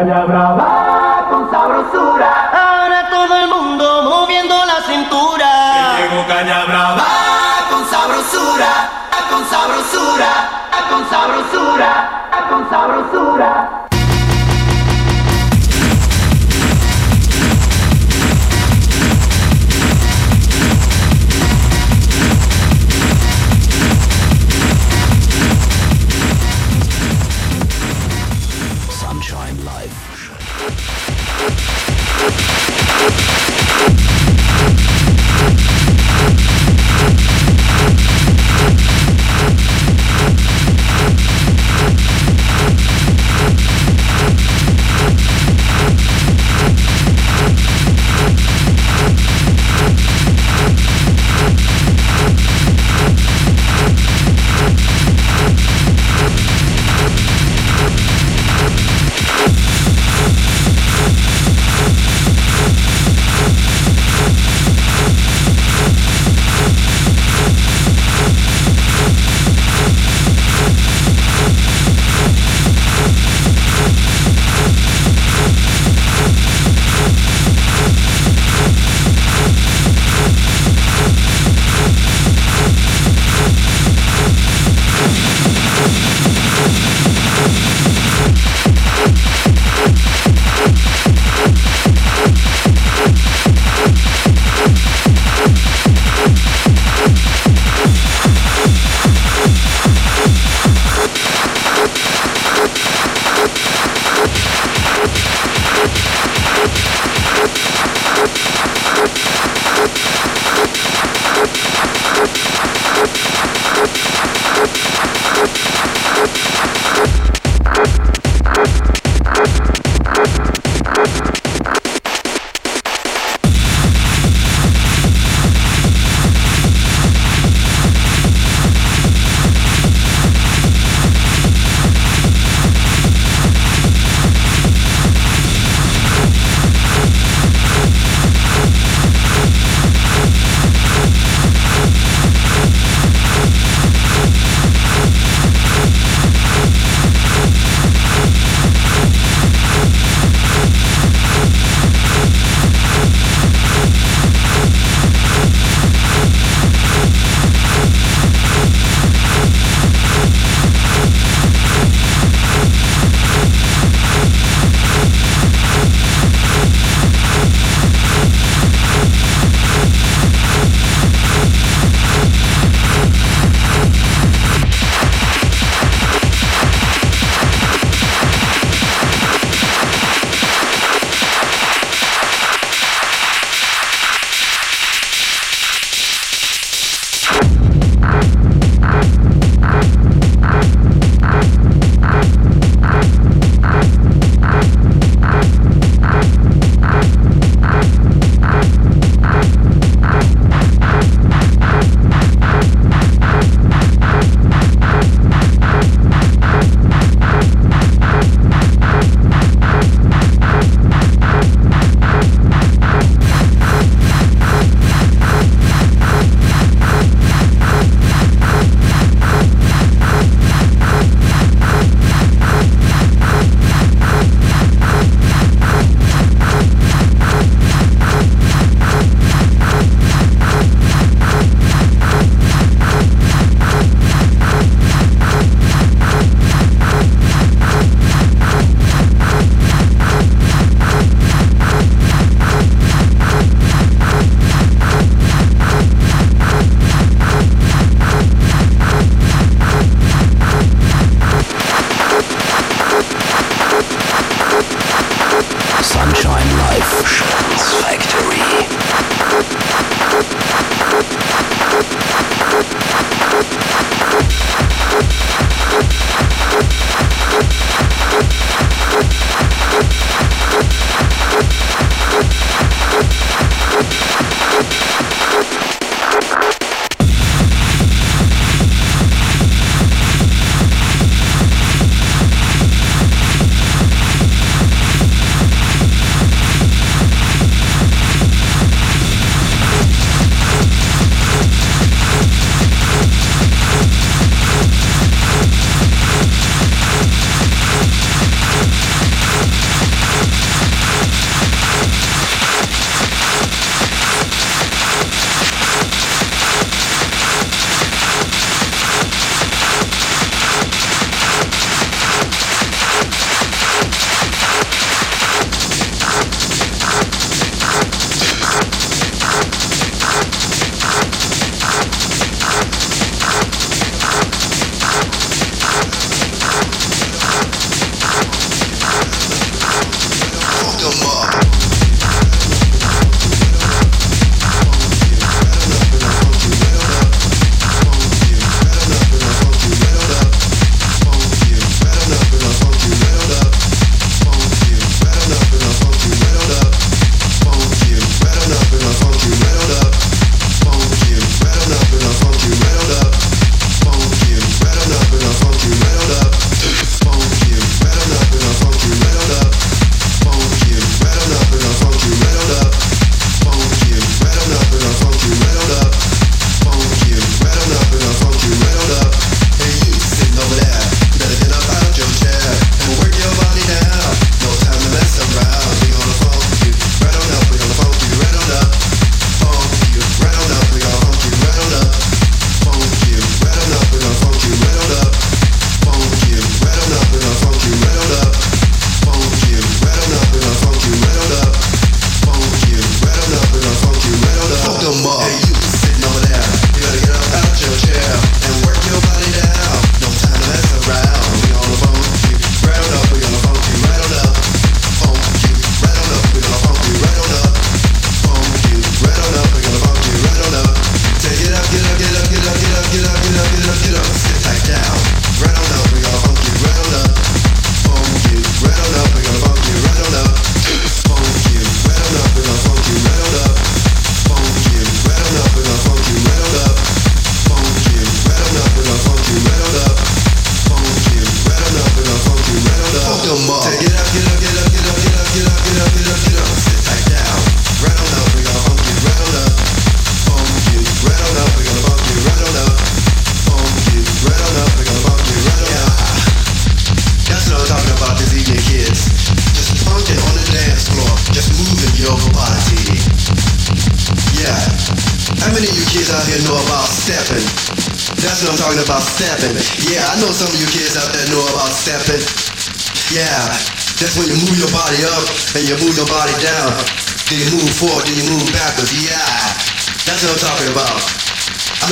brava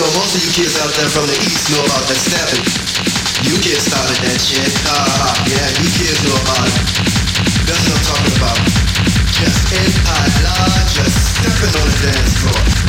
know most of you kids out there from the east know about that stepping. You kids started that shit. Uh, yeah, you kids know about it. That's what I'm talking about. Just in a large, just stepping on the dance floor.